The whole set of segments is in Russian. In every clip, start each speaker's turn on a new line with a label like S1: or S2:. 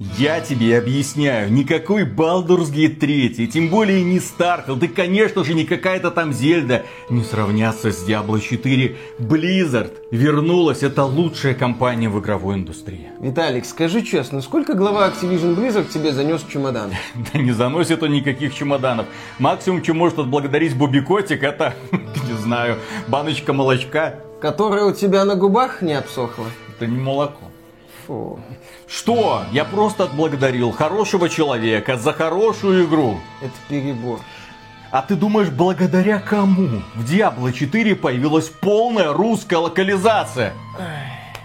S1: Я тебе объясняю, никакой Baldur's Gate 3, тем более не Starfield, и конечно же не какая-то там Зельда, не сравнятся с Diablo 4. Blizzard вернулась, это лучшая компания в игровой индустрии.
S2: Виталик, скажи честно, сколько глава Activision Blizzard тебе занес чемодан?
S1: Да не заносит он никаких чемоданов. Максимум, чем может отблагодарить Бобби Котик, это, не знаю, баночка молочка.
S2: Которая у тебя на губах не обсохла?
S1: Это не молоко.
S2: Фу.
S1: Что? Я просто отблагодарил хорошего человека за хорошую игру.
S2: Это перебор.
S1: А ты думаешь, благодаря кому в Diablo 4 появилась полная русская локализация?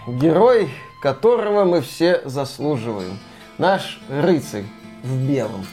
S2: Герой, которого мы все заслуживаем. Наш рыцарь в белом.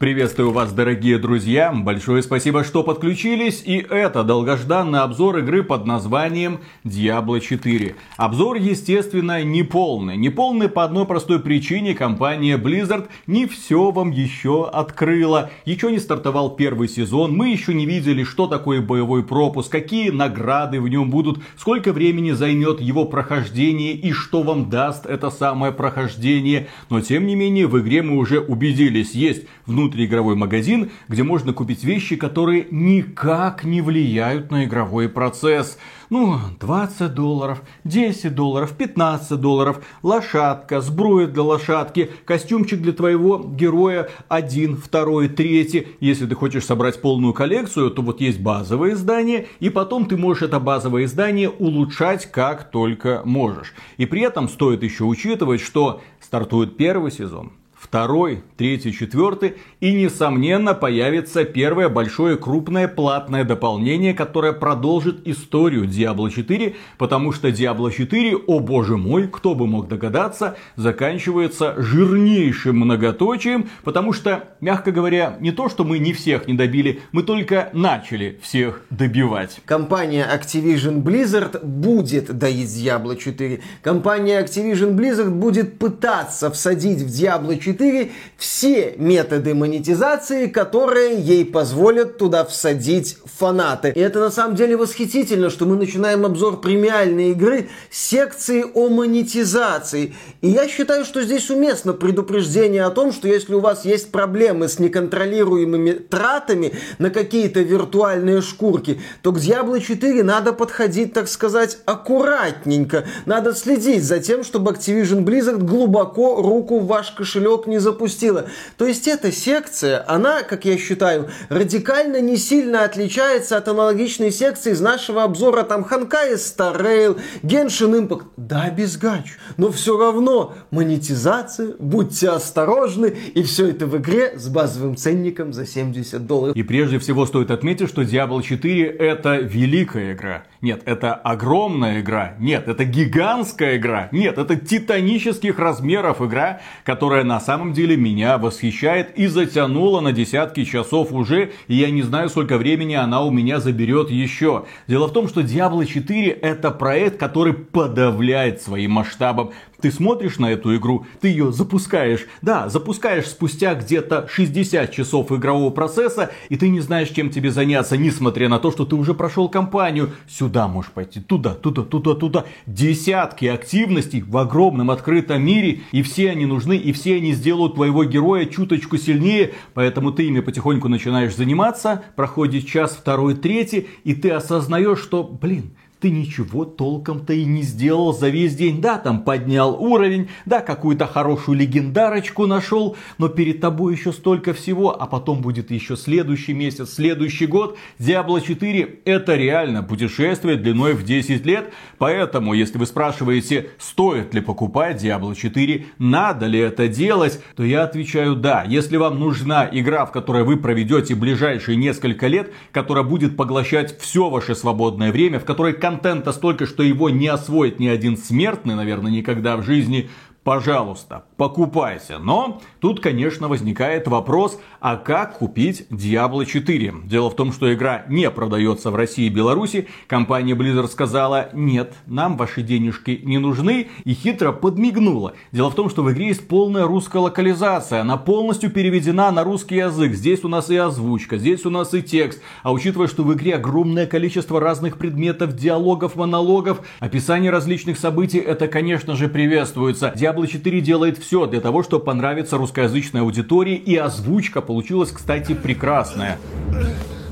S1: Приветствую вас, дорогие друзья. Большое спасибо, что подключились. И это долгожданный обзор игры под названием Diablo 4. Обзор, естественно, не полный. Не полный по одной простой причине. Компания Blizzard не все вам еще открыла. Еще не стартовал первый сезон. Мы еще не видели, что такое боевой пропуск, какие награды в нем будут, сколько времени займет его прохождение и что вам даст это самое прохождение. Но, тем не менее, в игре мы уже убедились. Есть внутренний внутриигровой магазин, где можно купить вещи, которые никак не влияют на игровой процесс. Ну, 20 долларов, 10 долларов, 15 долларов, лошадка, сбруя для лошадки, костюмчик для твоего героя, один, второй, третий. Если ты хочешь собрать полную коллекцию, то вот есть базовое издание, и потом ты можешь это базовое издание улучшать как только можешь. И при этом стоит еще учитывать, что стартует первый сезон, второй, третий, четвертый. И, несомненно, появится первое большое крупное платное дополнение, которое продолжит историю Diablo 4, потому что Diablo 4, о боже мой, кто бы мог догадаться, заканчивается жирнейшим многоточием, потому что, мягко говоря, не то, что мы не всех не добили, мы только начали всех добивать.
S2: Компания Activision Blizzard будет доить Diablo 4. Компания Activision Blizzard будет пытаться всадить в Diablo 4 4 все методы монетизации, которые ей позволят туда всадить фанаты. И это на самом деле восхитительно, что мы начинаем обзор премиальной игры секции о монетизации. И я считаю, что здесь уместно предупреждение о том, что если у вас есть проблемы с неконтролируемыми тратами на какие-то виртуальные шкурки, то к Diablo 4 надо подходить, так сказать, аккуратненько. Надо следить за тем, чтобы Activision Blizzard глубоко руку в ваш кошелек не запустила. То есть эта секция, она, как я считаю, радикально не сильно отличается от аналогичной секции из нашего обзора там Ханкай Rail, Genshin Impact. Да, без гач. Но все равно монетизация, будьте осторожны, и все это в игре с базовым ценником за 70 долларов.
S1: И прежде всего стоит отметить, что Diablo 4 это великая игра. Нет, это огромная игра. Нет, это гигантская игра. Нет, это титанических размеров игра, которая на самом деле меня восхищает и затянула на десятки часов уже, и я не знаю, сколько времени она у меня заберет еще. Дело в том, что Diablo 4 это проект, который подавляет своим масштабом. Ты смотришь на эту игру, ты ее запускаешь. Да, запускаешь спустя где-то 60 часов игрового процесса, и ты не знаешь, чем тебе заняться, несмотря на то, что ты уже прошел кампанию. Сюда можешь пойти, туда, туда, туда, туда. Десятки активностей в огромном открытом мире, и все они нужны, и все они сделают твоего героя чуточку сильнее, поэтому ты ими потихоньку начинаешь заниматься, проходит час, второй, третий, и ты осознаешь, что, блин, ты ничего толком-то и не сделал за весь день. Да, там поднял уровень, да, какую-то хорошую легендарочку нашел, но перед тобой еще столько всего, а потом будет еще следующий месяц, следующий год. Diablo 4 это реально путешествие длиной в 10 лет, поэтому, если вы спрашиваете, стоит ли покупать Diablo 4, надо ли это делать, то я отвечаю да. Если вам нужна игра, в которой вы проведете ближайшие несколько лет, которая будет поглощать все ваше свободное время, в которой контента столько, что его не освоит ни один смертный, наверное, никогда в жизни, пожалуйста, покупайте. Но тут, конечно, возникает вопрос, а как купить Diablo 4? Дело в том, что игра не продается в России и Беларуси. Компания Blizzard сказала, нет, нам ваши денежки не нужны и хитро подмигнула. Дело в том, что в игре есть полная русская локализация. Она полностью переведена на русский язык. Здесь у нас и озвучка, здесь у нас и текст. А учитывая, что в игре огромное количество разных предметов, диалогов, монологов, описание различных событий, это, конечно же, приветствуется. 4 делает все для того, чтобы понравиться русскоязычной аудитории, и озвучка получилась, кстати, прекрасная.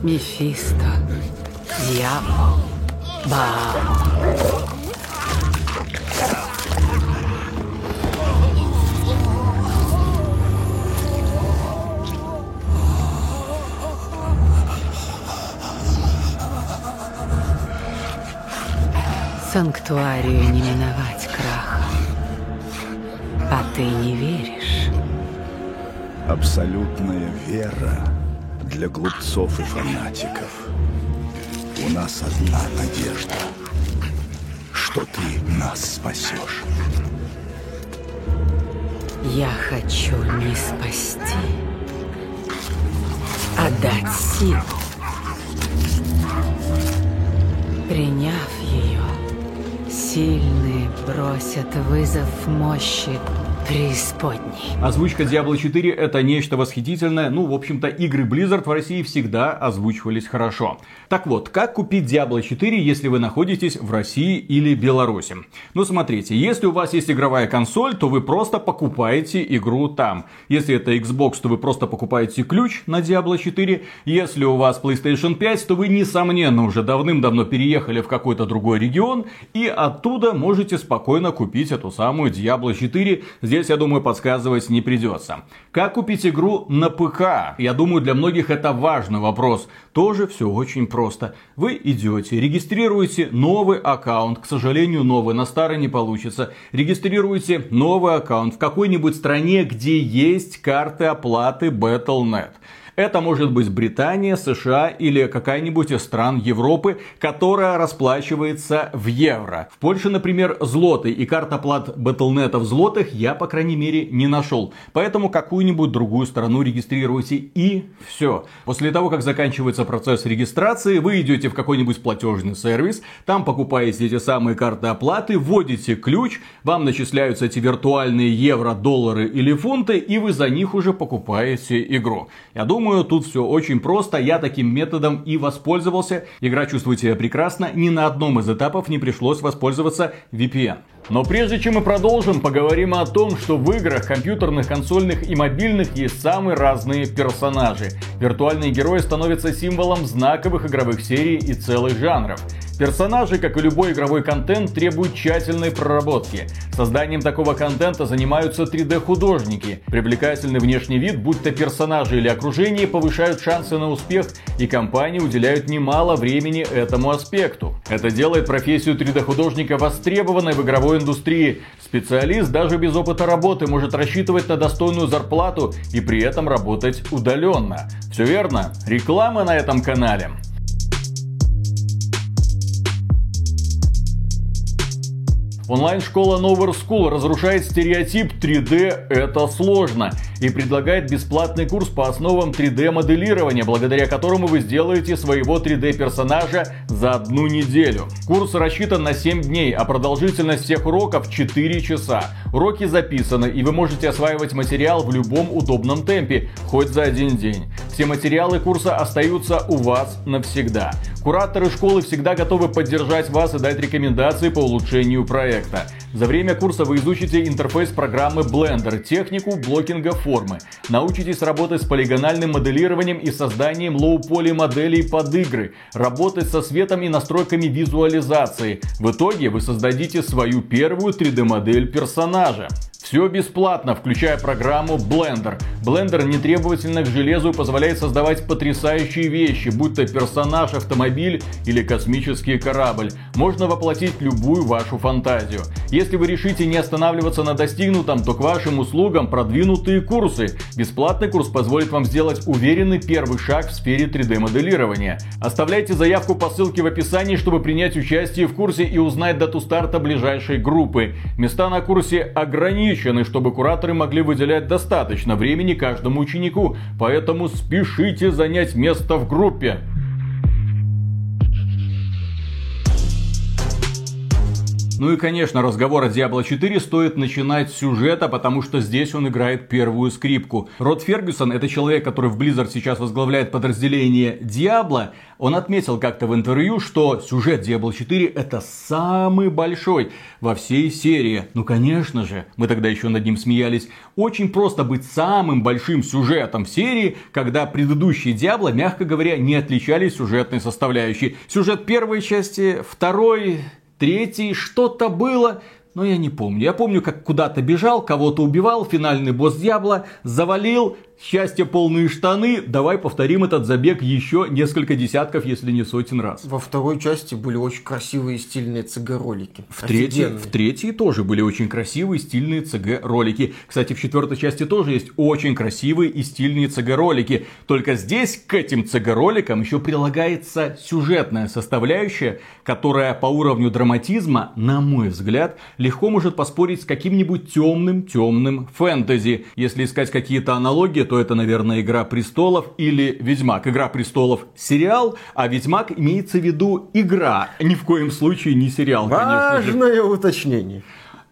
S3: Мефисто, дьявол, Баал. Санктуарию не миновать краха. А ты не веришь?
S4: Абсолютная вера для глупцов и фанатиков. У нас одна надежда, что ты нас спасешь.
S3: Я хочу не спасти, а дать силу. Приняв Сильные бросят вызов мощи преисподней.
S1: Озвучка Diablo 4 это нечто восхитительное. Ну, в общем-то, игры Blizzard в России всегда озвучивались хорошо. Так вот, как купить Diablo 4, если вы находитесь в России или Беларуси? Ну, смотрите, если у вас есть игровая консоль, то вы просто покупаете игру там. Если это Xbox, то вы просто покупаете ключ на Diablo 4. Если у вас PlayStation 5, то вы, несомненно, уже давным-давно переехали в какой-то другой регион и оттуда можете спокойно купить эту самую Diablo 4. Здесь Здесь, я думаю, подсказывать не придется. Как купить игру на ПК? Я думаю, для многих это важный вопрос. Тоже все очень просто. Вы идете, регистрируете новый аккаунт. К сожалению, новый, на старый не получится. Регистрируете новый аккаунт в какой-нибудь стране, где есть карты оплаты Battle.net. Это может быть Британия, США или какая-нибудь из стран Европы, которая расплачивается в евро. В Польше, например, злоты и карта плат Battle.net в злотых я, по крайней мере, не нашел. Поэтому какую-нибудь другую страну регистрируйте и все. После того, как заканчивается процесс регистрации, вы идете в какой-нибудь платежный сервис, там покупаете эти самые карты оплаты, вводите ключ, вам начисляются эти виртуальные евро, доллары или фунты, и вы за них уже покупаете игру. Я думаю, Думаю, тут все очень просто. Я таким методом и воспользовался. Игра чувствует себя прекрасно. Ни на одном из этапов не пришлось воспользоваться VPN. Но прежде чем мы продолжим, поговорим о том, что в играх компьютерных, консольных и мобильных есть самые разные персонажи. Виртуальные герои становятся символом знаковых игровых серий и целых жанров. Персонажи, как и любой игровой контент, требуют тщательной проработки. Созданием такого контента занимаются 3D-художники. Привлекательный внешний вид, будь то персонажи или окружение, повышают шансы на успех, и компании уделяют немало времени этому аспекту. Это делает профессию 3D-художника востребованной в игровой индустрии. Специалист даже без опыта работы может рассчитывать на достойную зарплату и при этом работать удаленно. Все верно, реклама на этом канале. Онлайн-школа Nowhere School разрушает стереотип 3D это сложно и предлагает бесплатный курс по основам 3D моделирования, благодаря которому вы сделаете своего 3D персонажа за одну неделю. Курс рассчитан на 7 дней, а продолжительность всех уроков 4 часа. Уроки записаны и вы можете осваивать материал в любом удобном темпе, хоть за один день. Все материалы курса остаются у вас навсегда. Кураторы школы всегда готовы поддержать вас и дать рекомендации по улучшению проекта. За время курса вы изучите интерфейс программы Blender, технику блокинга формы, научитесь работать с полигональным моделированием и созданием лоу-поли моделей под игры, работать со светом и настройками визуализации. В итоге вы создадите свою первую 3D-модель персонажа. Все бесплатно, включая программу Blender. Blender не требовательно к железу позволяет создавать потрясающие вещи, будь то персонаж, автомобиль или космический корабль. Можно воплотить любую вашу фантазию. Если вы решите не останавливаться на достигнутом, то к вашим услугам продвинутые курсы. Бесплатный курс позволит вам сделать уверенный первый шаг в сфере 3D-моделирования. Оставляйте заявку по ссылке в описании, чтобы принять участие в курсе и узнать дату старта ближайшей группы. Места на курсе ограничены, чтобы кураторы могли выделять достаточно времени каждому ученику, поэтому спешите занять место в группе. Ну и, конечно, разговор о Diablo 4 стоит начинать с сюжета, потому что здесь он играет первую скрипку. Род Фергюсон, это человек, который в Blizzard сейчас возглавляет подразделение Diablo, он отметил как-то в интервью, что сюжет Diablo 4 это самый большой во всей серии. Ну, конечно же, мы тогда еще над ним смеялись. Очень просто быть самым большим сюжетом в серии, когда предыдущие Diablo, мягко говоря, не отличались сюжетной составляющей. Сюжет первой части, второй, третий, что-то было, но я не помню. Я помню, как куда-то бежал, кого-то убивал, финальный босс Дьябла, завалил, Счастье полные штаны. Давай повторим этот забег еще несколько десятков, если не сотен раз.
S2: Во второй части были очень красивые стильные ЦГ-ролики.
S1: В третьей, в третьей тоже были очень красивые стильные ЦГ-ролики. Кстати, в четвертой части тоже есть очень красивые и стильные ЦГ-ролики. Только здесь к этим ЦГ-роликам еще прилагается сюжетная составляющая, которая по уровню драматизма, на мой взгляд, легко может поспорить с каким-нибудь темным-темным фэнтези. Если искать какие-то аналогии, то это, наверное, Игра престолов или Ведьмак. Игра престолов сериал, а Ведьмак имеется в виду игра. Ни в коем случае не сериал,
S2: Важное конечно же. уточнение.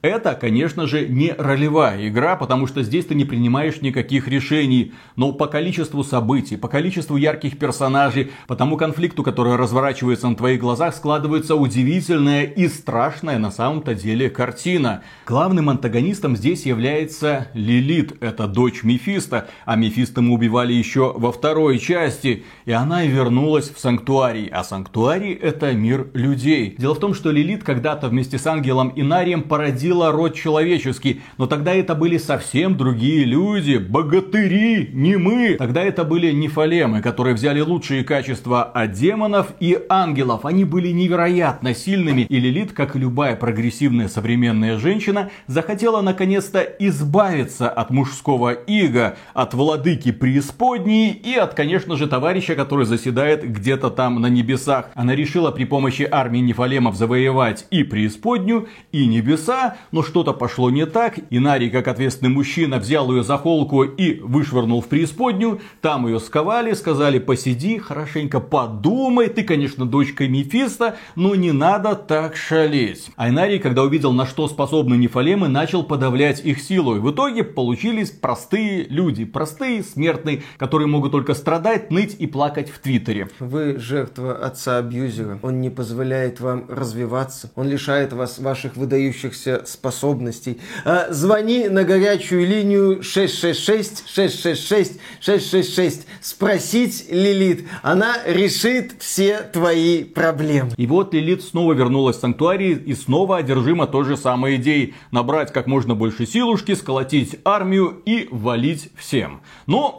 S1: Это, конечно же, не ролевая игра, потому что здесь ты не принимаешь никаких решений. Но по количеству событий, по количеству ярких персонажей, по тому конфликту, который разворачивается на твоих глазах, складывается удивительная и страшная на самом-то деле картина. Главным антагонистом здесь является Лилит, это дочь Мефиста, а Мефиста мы убивали еще во второй части, и она вернулась в Санктуарий, а Санктуарий это мир людей. Дело в том, что Лилит когда-то вместе с ангелом Инарием породила породила род человеческий. Но тогда это были совсем другие люди, богатыри, не мы. Тогда это были нефалемы, которые взяли лучшие качества от демонов и ангелов. Они были невероятно сильными. И Лилит, как и любая прогрессивная современная женщина, захотела наконец-то избавиться от мужского ига, от владыки преисподней и от, конечно же, товарища, который заседает где-то там на небесах. Она решила при помощи армии нефалемов завоевать и преисподнюю, и небеса, но что-то пошло не так, и Нарий, как ответственный мужчина, взял ее за холку и вышвырнул в преисподнюю, там ее сковали, сказали, посиди, хорошенько подумай, ты, конечно, дочка Мефиста, но не надо так шалеть. Айнарий, когда увидел, на что способны нефалемы, начал подавлять их силу, и в итоге получились простые люди, простые смертные, которые могут только страдать, ныть и плакать в Твиттере.
S2: Вы жертва отца-абьюзера, он не позволяет вам развиваться, он лишает вас ваших выдающихся способностей. А, звони на горячую линию 666 666 666. Спросить Лилит. Она решит все твои проблемы.
S1: И вот Лилит снова вернулась в санктуарий и снова одержима той же самой идеей. Набрать как можно больше силушки, сколотить армию и валить всем. Но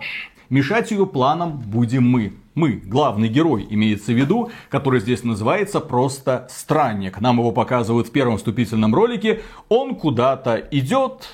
S1: мешать ее планам будем мы мы, главный герой, имеется в виду, который здесь называется просто Странник. Нам его показывают в первом вступительном ролике. Он куда-то идет,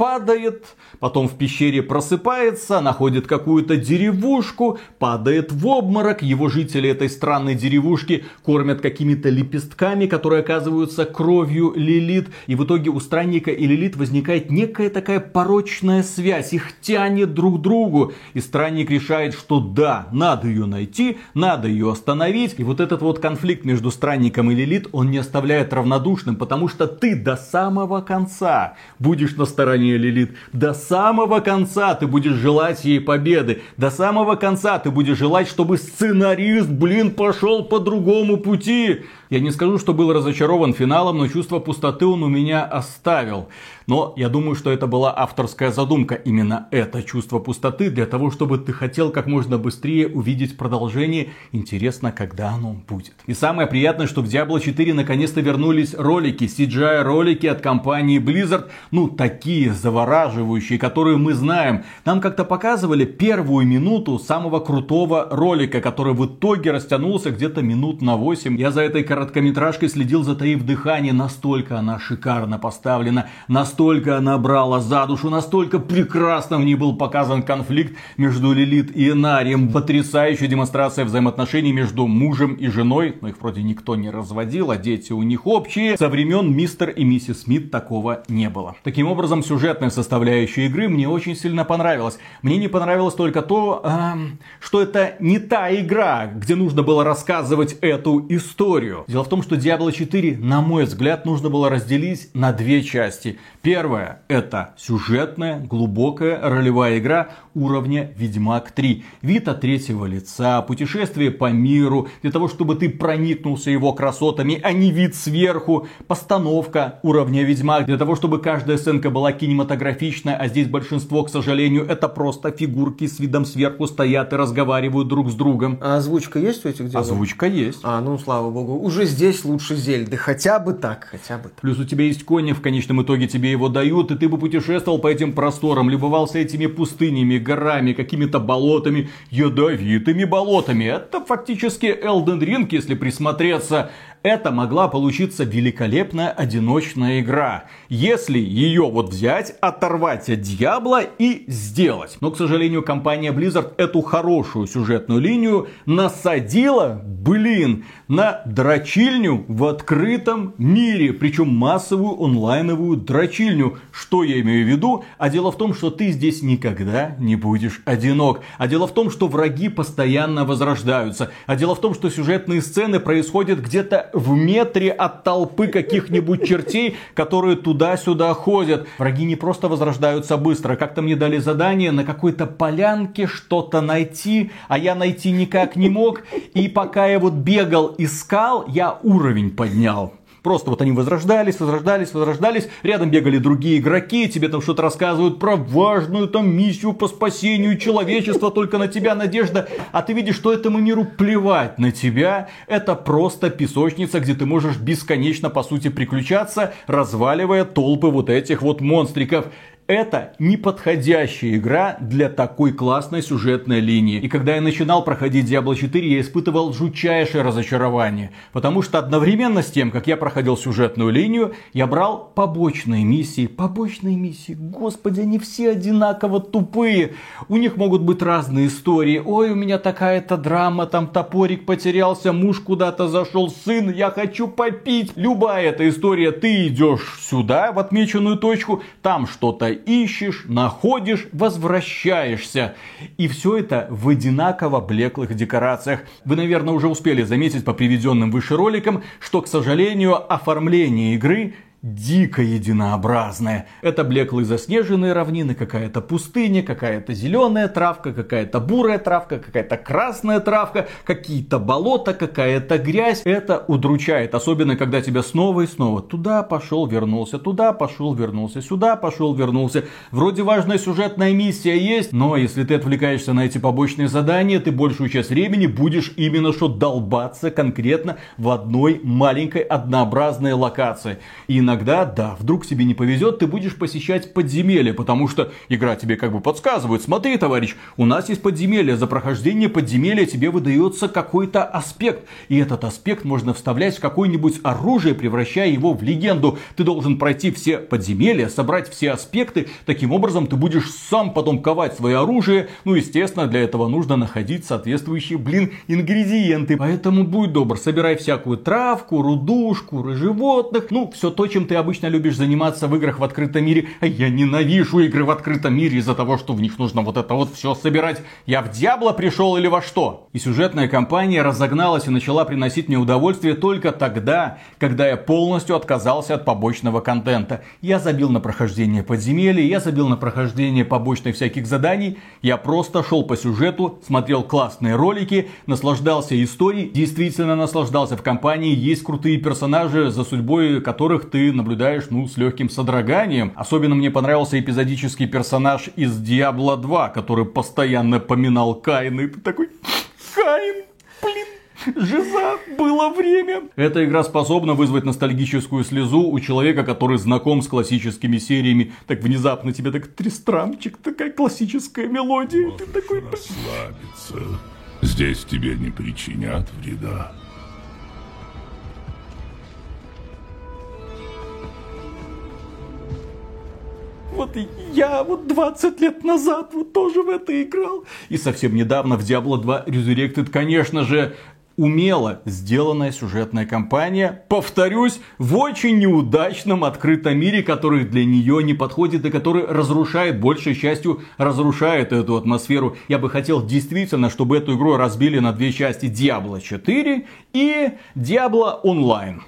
S1: падает, потом в пещере просыпается, находит какую-то деревушку, падает в обморок. Его жители этой странной деревушки кормят какими-то лепестками, которые оказываются кровью Лилит. И в итоге у странника и Лилит возникает некая такая порочная связь. Их тянет друг к другу. И странник решает, что да, надо ее найти, надо ее остановить. И вот этот вот конфликт между странником и Лилит, он не оставляет равнодушным, потому что ты до самого конца будешь на стороне стороне Лилит. До самого конца ты будешь желать ей победы. До самого конца ты будешь желать, чтобы сценарист, блин, пошел по другому пути. Я не скажу, что был разочарован финалом, но чувство пустоты он у меня оставил. Но я думаю, что это была авторская задумка. Именно это чувство пустоты для того, чтобы ты хотел как можно быстрее увидеть продолжение. Интересно, когда оно будет. И самое приятное, что в Diablo 4 наконец-то вернулись ролики, CGI ролики от компании Blizzard. Ну, такие завораживающие, которые мы знаем. Нам как-то показывали первую минуту самого крутого ролика, который в итоге растянулся где-то минут на 8. Я за этой короткометражкой следил затаив дыхание, настолько она шикарно поставлена, настолько она брала за душу, настолько прекрасно в ней был показан конфликт между Лилит и Энарием. Потрясающая демонстрация взаимоотношений между мужем и женой, но их вроде никто не разводил, а дети у них общие. Со времен мистер и миссис Смит такого не было. Таким образом, сюжетная составляющая игры мне очень сильно понравилась. Мне не понравилось только то, э, что это не та игра, где нужно было рассказывать эту историю. Дело в том, что Diablo 4, на мой взгляд, нужно было разделить на две части. Первая – это сюжетная, глубокая ролевая игра уровня Ведьмак 3. Вид от третьего лица, путешествие по миру, для того, чтобы ты проникнулся его красотами, а не вид сверху, постановка уровня Ведьмак, для того, чтобы каждая сценка была кинематографичная, а здесь большинство, к сожалению, это просто фигурки с видом сверху стоят и разговаривают друг с другом.
S2: А озвучка есть у этих диалогов?
S1: Озвучка есть.
S2: А, ну слава богу. Уже здесь лучше Зельды. Хотя бы так, хотя бы так.
S1: Плюс у тебя есть кони, в конечном итоге тебе его дают, и ты бы путешествовал по этим просторам, любовался этими пустынями, горами, какими-то болотами, ядовитыми болотами. Это фактически Elden Ring, если присмотреться. Это могла получиться великолепная одиночная игра, если ее вот взять, оторвать от Дьябла и сделать. Но, к сожалению, компания Blizzard эту хорошую сюжетную линию насадила, блин, на дрочильню в открытом мире. Причем массовую онлайновую дрочильню. Что я имею в виду? А дело в том, что ты здесь никогда не будешь одинок. А дело в том, что враги постоянно возрождаются. А дело в том, что сюжетные сцены происходят где-то в метре от толпы каких-нибудь чертей, которые туда-сюда ходят. Враги не просто возрождаются быстро. Как-то мне дали задание на какой-то полянке что-то найти, а я найти никак не мог. И пока я вот бегал, искал, я уровень поднял. Просто вот они возрождались, возрождались, возрождались. Рядом бегали другие игроки, тебе там что-то рассказывают про важную там миссию по спасению человечества, только на тебя надежда. А ты видишь, что этому миру плевать на тебя. Это просто песочница, где ты можешь бесконечно, по сути, приключаться, разваливая толпы вот этих вот монстриков это неподходящая игра для такой классной сюжетной линии. И когда я начинал проходить Diablo 4, я испытывал жутчайшее разочарование. Потому что одновременно с тем, как я проходил сюжетную линию, я брал побочные миссии. Побочные миссии, господи, они все одинаково тупые. У них могут быть разные истории. Ой, у меня такая-то драма, там топорик потерялся, муж куда-то зашел, сын, я хочу попить. Любая эта история, ты идешь сюда, в отмеченную точку, там что-то ищешь, находишь, возвращаешься. И все это в одинаково блеклых декорациях. Вы, наверное, уже успели заметить по приведенным выше роликам, что, к сожалению, оформление игры дико единообразное. Это блеклые заснеженные равнины, какая-то пустыня, какая-то зеленая травка, какая-то бурая травка, какая-то красная травка, какие-то болота, какая-то грязь. Это удручает, особенно когда тебя снова и снова туда пошел, вернулся, туда пошел, вернулся, сюда пошел, вернулся. Вроде важная сюжетная миссия есть, но если ты отвлекаешься на эти побочные задания, ты большую часть времени будешь именно что долбаться конкретно в одной маленькой однообразной локации. И иногда, да, вдруг тебе не повезет, ты будешь посещать подземелья, потому что игра тебе как бы подсказывает, смотри, товарищ, у нас есть подземелье, за прохождение подземелья тебе выдается какой-то аспект, и этот аспект можно вставлять в какое-нибудь оружие, превращая его в легенду. Ты должен пройти все подземелья, собрать все аспекты, таким образом ты будешь сам потом ковать свое оружие, ну, естественно, для этого нужно находить соответствующие, блин, ингредиенты. Поэтому будь добр, собирай всякую травку, руду, шкуры животных, ну, все то, чем чем ты обычно любишь заниматься в играх в открытом мире. А я ненавижу игры в открытом мире из-за того, что в них нужно вот это вот все собирать. Я в Диабло пришел или во что? И сюжетная кампания разогналась и начала приносить мне удовольствие только тогда, когда я полностью отказался от побочного контента. Я забил на прохождение подземелья, я забил на прохождение побочных всяких заданий. Я просто шел по сюжету, смотрел классные ролики, наслаждался историей, действительно наслаждался в компании. Есть крутые персонажи, за судьбой которых ты наблюдаешь, ну, с легким содроганием. Особенно мне понравился эпизодический персонаж из Диабло 2, который постоянно поминал Каина. И ты такой, Каин, блин, Жиза, было время. Эта игра способна вызвать ностальгическую слезу у человека, который знаком с классическими сериями. Так внезапно тебе так трестрамчик, такая классическая мелодия.
S4: Можешь ты такой... расслабиться. Здесь тебе не причинят вреда.
S1: Вот я вот 20 лет назад вот тоже в это играл. И совсем недавно в Diablo 2 Resurrected, конечно же, умело сделанная сюжетная кампания, повторюсь, в очень неудачном открытом мире, который для нее не подходит и который разрушает, большей частью разрушает эту атмосферу. Я бы хотел действительно, чтобы эту игру разбили на две части Diablo 4 и Diablo Online.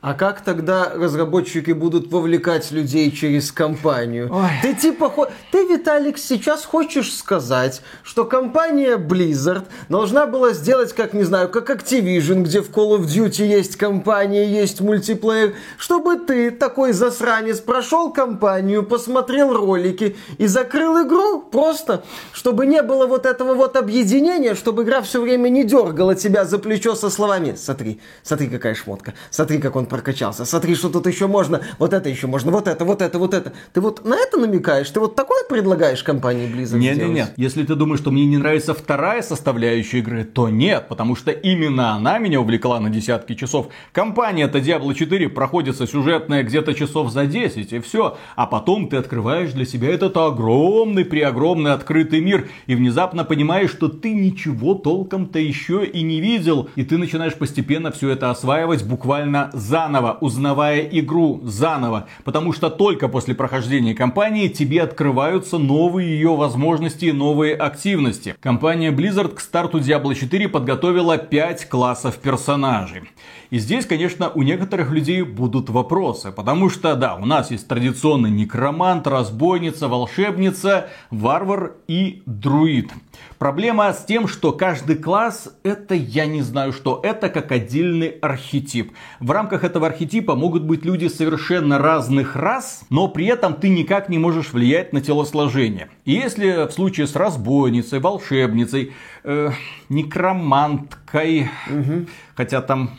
S2: А как тогда разработчики будут вовлекать людей через компанию?
S1: Ой.
S2: Ты типа, ты, Виталик, сейчас хочешь сказать, что компания Blizzard должна была сделать, как, не знаю, как Activision, где в Call of Duty есть компания, есть мультиплеер, чтобы ты, такой засранец, прошел компанию, посмотрел ролики и закрыл игру просто, чтобы не было вот этого вот объединения, чтобы игра все время не дергала тебя за плечо со словами «Смотри, смотри, какая шмотка, смотри, как он прокачался, смотри, что тут еще можно, вот это еще можно, вот это, вот это, вот это». Ты вот на это намекаешь? Ты вот такое предлагаешь компании Blizzard
S1: Нет, нет, нет. Если ты думаешь, что мне не нравится вторая составляющая игры, то нет, потому что именно она меня увлекла на десятки часов. Компания-то Diablo 4 проходится сюжетная где-то часов за 10, и все. А потом ты открываешь для себя этот огромный, преогромный открытый мир, и внезапно понимаешь, что ты ничего толком-то еще и не видел, и ты начинаешь постепенно все это осваивать буквально заново, узнавая игру заново, потому что только после прохождения кампании тебе открываются новые ее возможности и новые активности. Компания Blizzard к старту Diablo 4 подготовила 5 классов персонажей. И здесь, конечно, у некоторых людей будут вопросы, потому что, да, у нас есть традиционный некромант, разбойница, волшебница, варвар и друид. Проблема с тем, что каждый класс это я не знаю что, это как отдельный архетип. В рамках этого архетипа могут быть люди совершенно разных рас, но при этом ты никак не можешь влиять на телосложение. И если в случае с разбойницей, волшебницей, э, некроманткой, хотя там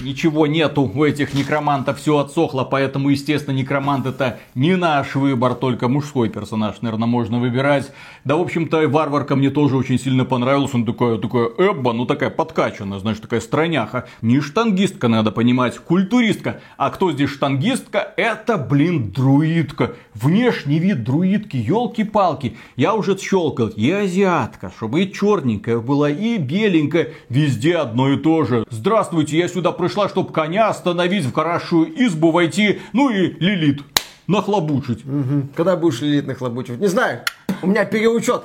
S1: Ничего нету у этих некромантов, все отсохло, поэтому, естественно, некромант это не наш выбор, только мужской персонаж, наверное, можно выбирать. Да, в общем-то, варварка мне тоже очень сильно понравилась, он такая, такая Эбба, ну такая подкачанная, знаешь, такая стройняха. Не штангистка, надо понимать, культуристка. А кто здесь штангистка? Это, блин, друидка. Внешний вид друидки, елки-палки. Я уже щелкал, и азиатка, чтобы и черненькая была, и беленькая, везде одно и то же. Здравствуйте, я сюда пришла, чтобы коня остановить, в хорошую избу войти, ну и Лилит нахлобучить.
S2: Когда будешь Лилит нахлобучивать? Не знаю, у меня переучет.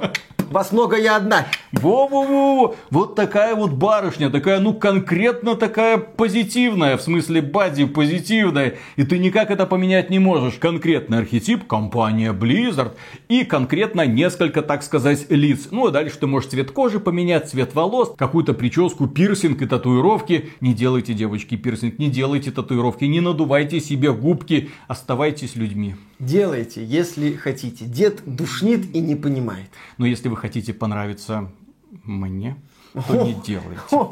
S2: Вас много, я одна.
S1: Во-во-во, вот такая вот барышня, такая, ну, конкретно такая позитивная, в смысле бади позитивная, и ты никак это поменять не можешь. Конкретный архетип, компания Blizzard, и конкретно несколько, так сказать, лиц. Ну, а дальше ты можешь цвет кожи поменять, цвет волос, какую-то прическу, пирсинг и татуировки. Не делайте, девочки, пирсинг, не делайте татуировки, не надувайте себе губки, оставайтесь людьми.
S2: Делайте, если хотите. Дед душнит и не понимает.
S1: Но если вы хотите понравиться мне, то не делайте.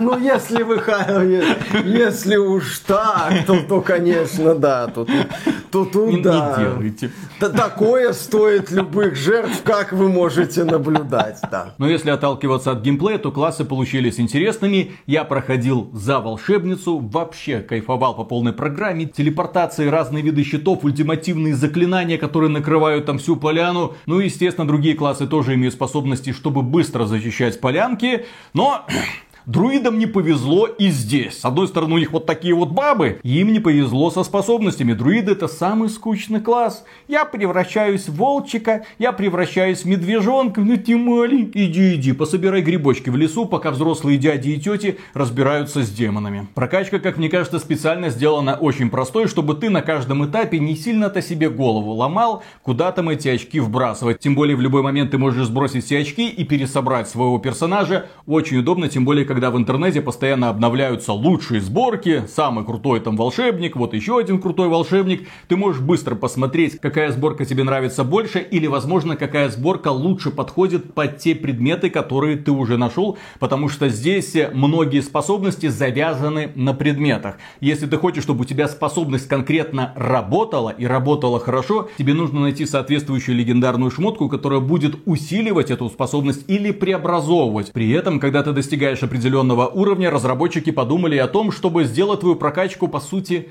S2: Ну, если вы, если уж так, то, то конечно, да, то, то, то,
S1: Не, не
S2: да.
S1: делайте.
S2: Да такое стоит любых жертв, как вы можете наблюдать, да.
S1: Но если отталкиваться от геймплея, то классы получились интересными. Я проходил за волшебницу, вообще кайфовал по полной программе. Телепортации, разные виды щитов, ультимативные заклинания, которые накрывают там всю поляну. Ну и, естественно, другие классы тоже имеют способности, чтобы быстро защищать полянки. Но Друидам не повезло и здесь. С одной стороны, у них вот такие вот бабы, им не повезло со способностями. Друиды это самый скучный класс. Я превращаюсь в волчика, я превращаюсь в медвежонка, ну ты маленький. Иди, иди, пособирай грибочки в лесу, пока взрослые дяди и тети разбираются с демонами. Прокачка, как мне кажется, специально сделана очень простой, чтобы ты на каждом этапе не сильно-то себе голову ломал, куда там эти очки вбрасывать. Тем более в любой момент ты можешь сбросить все очки и пересобрать своего персонажа. Очень удобно, тем более, когда в интернете постоянно обновляются лучшие сборки, самый крутой там волшебник, вот еще один крутой волшебник. Ты можешь быстро посмотреть, какая сборка тебе нравится больше, или, возможно, какая сборка лучше подходит под те предметы, которые ты уже нашел, потому что здесь многие способности завязаны на предметах. Если ты хочешь, чтобы у тебя способность конкретно работала и работала хорошо, тебе нужно найти соответствующую легендарную шмотку, которая будет усиливать эту способность или преобразовывать. При этом, когда ты достигаешь определенного уровня, разработчики подумали о том, чтобы сделать твою прокачку, по сути,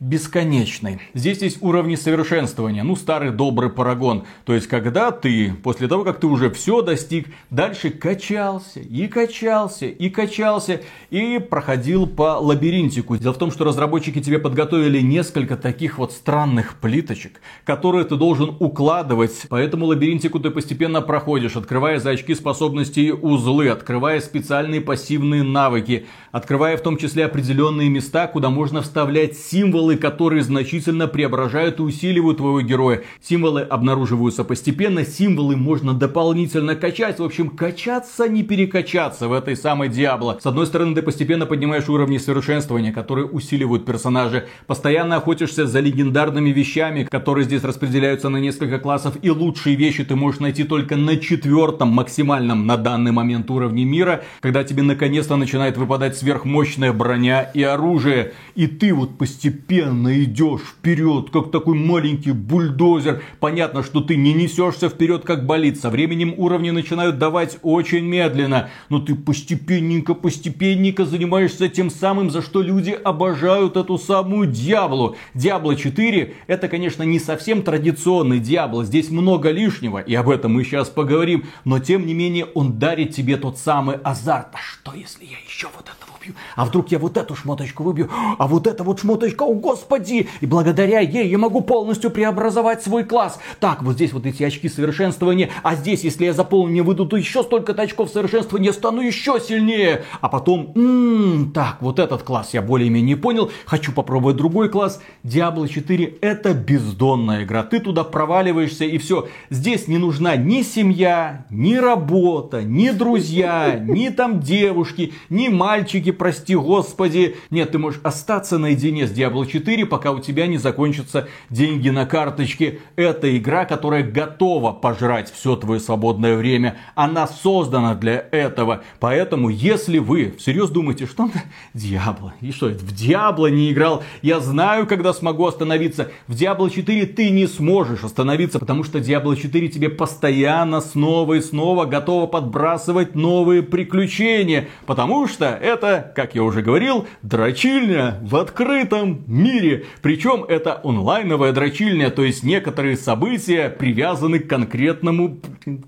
S1: бесконечной. Здесь есть уровни совершенствования, ну старый добрый парагон. То есть когда ты, после того как ты уже все достиг, дальше качался и качался и качался и проходил по лабиринтику. Дело в том, что разработчики тебе подготовили несколько таких вот странных плиточек, которые ты должен укладывать. По этому лабиринтику ты постепенно проходишь, открывая за очки способностей узлы, открывая специальные пассивные навыки, открывая в том числе определенные места, куда можно вставлять символы, которые значительно преображают и усиливают твоего героя. Символы обнаруживаются постепенно, символы можно дополнительно качать. В общем, качаться, не перекачаться в этой самой Диабло. С одной стороны, ты постепенно поднимаешь уровни совершенствования, которые усиливают персонажа. Постоянно охотишься за легендарными вещами, которые здесь распределяются на несколько классов. И лучшие вещи ты можешь найти только на четвертом максимальном на данный момент уровне мира, когда тебе наконец-то начинает выпадать сверхмощная броня и оружие. И ты вот постепенно идешь вперед, как такой маленький бульдозер. Понятно, что ты не несешься вперед, как болит. Со временем уровни начинают давать очень медленно. Но ты постепенненько, постепенненько занимаешься тем самым, за что люди обожают эту самую Диаблу. Диабло 4 это, конечно, не совсем традиционный Диабло. Здесь много лишнего, и об этом мы сейчас поговорим. Но, тем не менее, он дарит тебе тот самый азарт. А что, если я еще вот этого убью? А вдруг я вот эту шмоточку выбью? А вот эта вот шмоточка, о господи! И благодаря ей я могу полностью преобразовать свой класс. Так, вот здесь вот эти очки совершенствования. А здесь, если я заполню, мне выйдут еще столько очков совершенствования, стану еще сильнее. А потом, м-м, так, вот этот класс я более-менее понял. Хочу попробовать другой класс. Diablo 4 это бездонная игра. Ты туда проваливаешься и все. Здесь не нужна ни семья, ни работа, ни друзья, ни там девушки, ни мальчики, прости господи. Нет, ты можешь остаться наедине с Diablo 4, пока у тебя не закончатся деньги на карточке. Это игра, которая готова пожрать все твое свободное время. Она создана для этого. Поэтому, если вы всерьез думаете, что Diablo, и что это, в Diablo не играл, я знаю, когда смогу остановиться. В Diablo 4 ты не сможешь остановиться, потому что Diablo 4 тебе постоянно снова и снова готова подбрасывать новые приключения. Потому что это, как я уже говорил, дрочильня в открытом мире. Причем это онлайновая дрочильня, то есть некоторые события привязаны к конкретному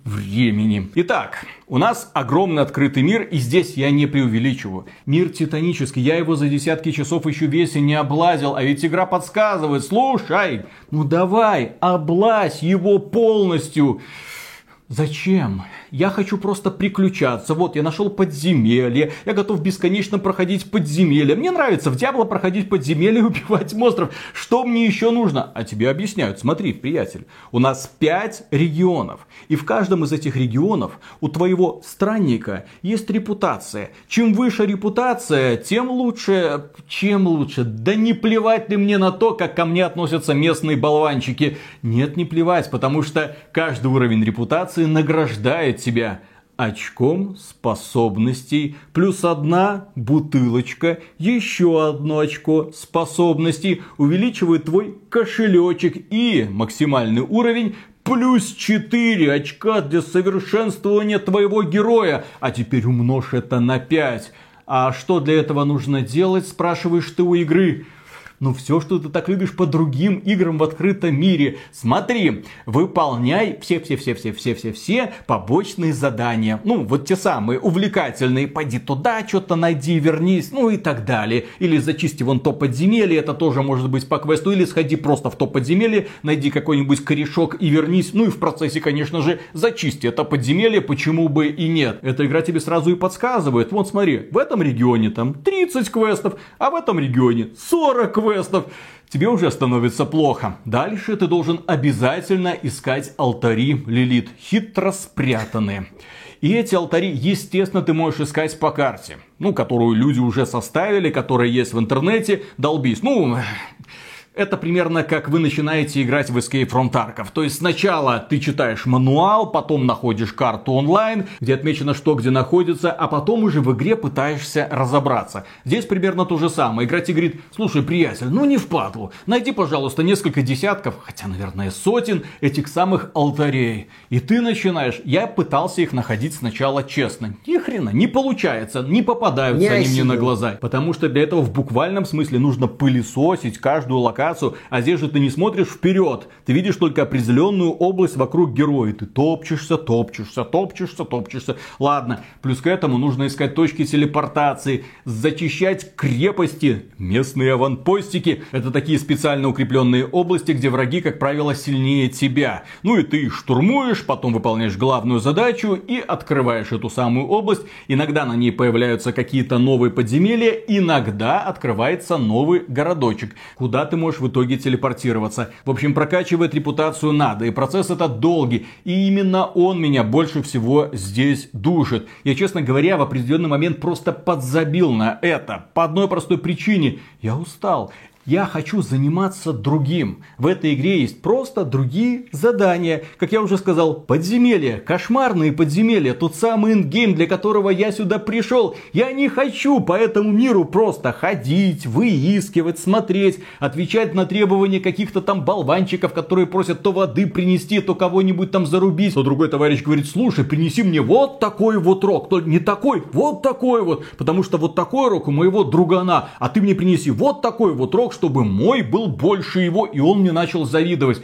S1: времени. Итак, у нас огромный открытый мир, и здесь я не преувеличиваю. Мир титанический, я его за десятки часов еще весь и не облазил, а ведь игра подсказывает, слушай, ну давай, облазь его полностью. Зачем? Я хочу просто приключаться. Вот, я нашел подземелье. Я готов бесконечно проходить подземелье. Мне нравится в Диабло проходить подземелье и убивать монстров. Что мне еще нужно? А тебе объясняют. Смотри, приятель. У нас 5 регионов. И в каждом из этих регионов у твоего странника есть репутация. Чем выше репутация, тем лучше. Чем лучше? Да не плевать ли мне на то, как ко мне относятся местные болванчики. Нет, не плевать, потому что каждый уровень репутации репутации награждает тебя очком способностей, плюс одна бутылочка, еще одно очко способностей, увеличивает твой кошелечек и максимальный уровень плюс 4 очка для совершенствования твоего героя, а теперь умножь это на 5. А что для этого нужно делать, спрашиваешь ты у игры? Ну все, что ты так любишь по другим играм в открытом мире. Смотри, выполняй все-все-все-все-все-все-все побочные задания. Ну, вот те самые увлекательные. Пойди туда, что-то найди, вернись, ну и так далее. Или зачисти вон то подземелье, это тоже может быть по квесту. Или сходи просто в то подземелье, найди какой-нибудь корешок и вернись. Ну и в процессе, конечно же, зачисти это подземелье, почему бы и нет. Эта игра тебе сразу и подсказывает. Вот смотри, в этом регионе там 30 квестов, а в этом регионе 40 квестов квестов, тебе уже становится плохо. Дальше ты должен обязательно искать алтари Лилит, хитро спрятанные. И эти алтари, естественно, ты можешь искать по карте, ну, которую люди уже составили, которая есть в интернете, долбись. Ну, Это примерно как вы начинаете играть в Escape from Tarkov. То есть сначала ты читаешь мануал, потом находишь карту онлайн, где отмечено что где находится, а потом уже в игре пытаешься разобраться. Здесь примерно то же самое. Игра тебе говорит, слушай, приятель, ну не впадлу, найди, пожалуйста, несколько десятков, хотя, наверное, сотен этих самых алтарей. И ты начинаешь. Я пытался их находить сначала честно. Ни хрена, не получается, не попадаются
S2: Не
S1: они мне на глаза. Потому что для этого в буквальном смысле нужно пылесосить каждую локацию. А здесь же ты не смотришь вперед. Ты видишь только определенную область вокруг героя. Ты топчешься, топчешься, топчешься, топчешься. Ладно, плюс к этому нужно искать точки телепортации, зачищать крепости, местные аванпостики. Это такие специально укрепленные области, где враги, как правило, сильнее тебя. Ну и ты штурмуешь, потом выполняешь главную задачу и открываешь эту самую область. Иногда на ней появляются какие-то новые подземелья, иногда открывается новый городочек, куда ты можешь в итоге телепортироваться. В общем, прокачивать репутацию надо, и процесс этот долгий. И именно он меня больше всего здесь душит. Я, честно говоря, в определенный момент просто подзабил на это. По одной простой причине. Я устал. Я хочу заниматься другим. В этой игре есть просто другие задания. Как я уже сказал, подземелья, кошмарные подземелья, тот самый эндгейм, для которого я сюда пришел. Я не хочу по этому миру просто ходить, выискивать, смотреть, отвечать на требования каких-то там болванчиков, которые просят то воды принести, то кого-нибудь там зарубить. То другой товарищ говорит, слушай, принеси мне вот такой вот рог. То не такой, вот такой вот. Потому что вот такой рог у моего другана. А ты мне принеси вот такой вот рог, чтобы мой был больше его, и он мне начал завидовать.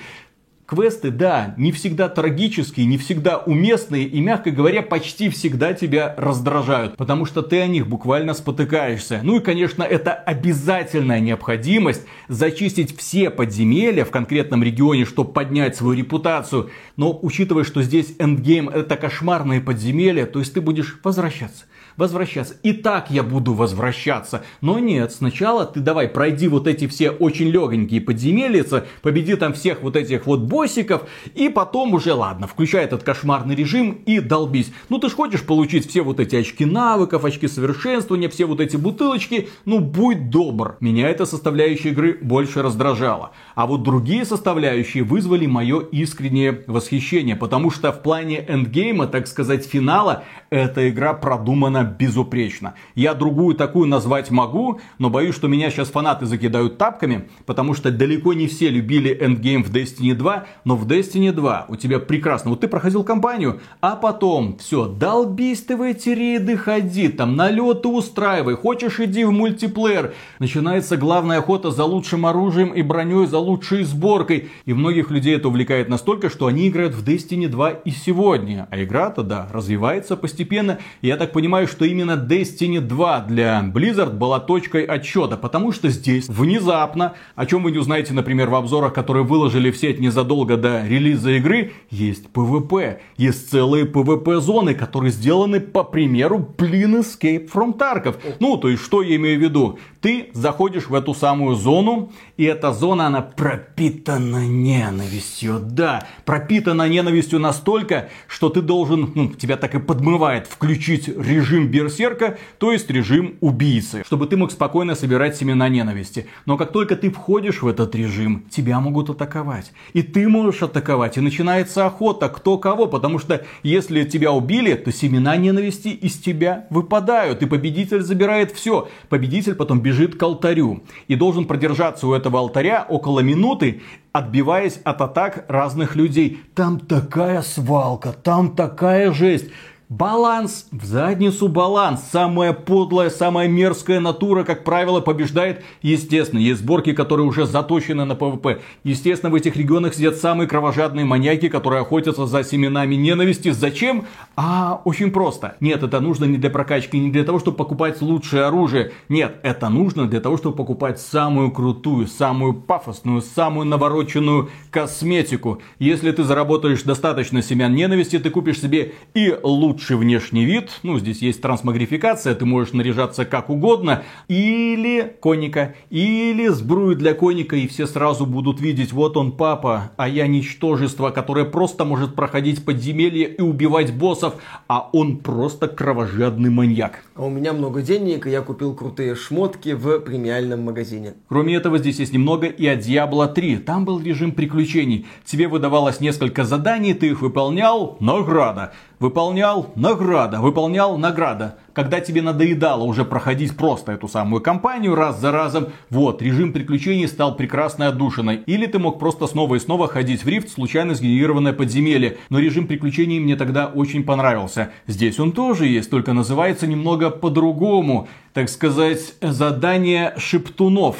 S1: Квесты, да, не всегда трагические, не всегда уместные и, мягко говоря, почти всегда тебя раздражают, потому что ты о них буквально спотыкаешься. Ну и, конечно, это обязательная необходимость зачистить все подземелья в конкретном регионе, чтобы поднять свою репутацию. Но учитывая, что здесь эндгейм это кошмарные подземелья, то есть ты будешь возвращаться возвращаться. И так я буду возвращаться. Но нет, сначала ты давай пройди вот эти все очень легонькие подземельица, победи там всех вот этих вот боссиков, и потом уже, ладно, включай этот кошмарный режим и долбись. Ну ты ж хочешь получить все вот эти очки навыков, очки совершенствования, все вот эти бутылочки, ну будь добр. Меня эта составляющая игры больше раздражала. А вот другие составляющие вызвали мое искреннее восхищение, потому что в плане эндгейма, так сказать, финала, эта игра продумана безупречно. Я другую такую назвать могу, но боюсь, что меня сейчас фанаты закидают тапками, потому что далеко не все любили эндгейм в Destiny 2, но в Destiny 2 у тебя прекрасно. Вот ты проходил кампанию, а потом все, долбись ты в эти рейды, ходи, там налеты устраивай, хочешь иди в мультиплеер. Начинается главная охота за лучшим оружием и броней, за лучшей сборкой. И многих людей это увлекает настолько, что они играют в Destiny 2 и сегодня. А игра-то, да, развивается постепенно. И я так понимаю, что именно Destiny 2 для Blizzard была точкой отсчета, потому что здесь внезапно, о чем вы не узнаете, например, в обзорах, которые выложили в сеть незадолго до релиза игры, есть PvP, есть целые PvP-зоны, которые сделаны по примеру, блин, Escape from Tarkov. Ну, то есть, что я имею в виду? Ты заходишь в эту самую зону, и эта зона, она пропитана ненавистью, да, пропитана ненавистью настолько, что ты должен, ну, тебя так и подмывает включить режим берсерка, то есть режим убийцы, чтобы ты мог спокойно собирать семена ненависти. Но как только ты входишь в этот режим, тебя могут атаковать. И ты можешь атаковать, и начинается охота, кто кого, потому что если тебя убили, то семена ненависти из тебя выпадают, и победитель забирает все. Победитель потом бежит к алтарю и должен продержаться у этого алтаря около минуты, отбиваясь от атак разных людей. Там такая свалка, там такая жесть. Баланс, в задницу баланс. Самая подлая, самая мерзкая натура, как правило, побеждает. Естественно, есть сборки, которые уже заточены на PvP. Естественно, в этих регионах сидят самые кровожадные маньяки, которые охотятся за семенами ненависти. Зачем? А, очень просто. Нет, это нужно не для прокачки, не для того, чтобы покупать лучшее оружие. Нет, это нужно для того, чтобы покупать самую крутую, самую пафосную, самую навороченную косметику. Если ты заработаешь достаточно семян ненависти, ты купишь себе и лучшее лучший внешний вид, ну, здесь есть трансмогрификация, ты можешь наряжаться как угодно, или коника, или сбрую для коника, и все сразу будут видеть, вот он папа, а я ничтожество, которое просто может проходить подземелье и убивать боссов, а он просто кровожадный маньяк.
S2: А у меня много денег, и я купил крутые шмотки в премиальном магазине.
S1: Кроме этого, здесь есть немного и от Diablo 3. Там был режим приключений. Тебе выдавалось несколько заданий, ты их выполнял, награда. Выполнял награда, выполнял награда. Когда тебе надоедало уже проходить просто эту самую кампанию раз за разом, вот, режим приключений стал прекрасной отдушиной. Или ты мог просто снова и снова ходить в рифт, случайно сгенерированное подземелье. Но режим приключений мне тогда очень понравился. Здесь он тоже есть, только называется немного по-другому. Так сказать, задание шептунов.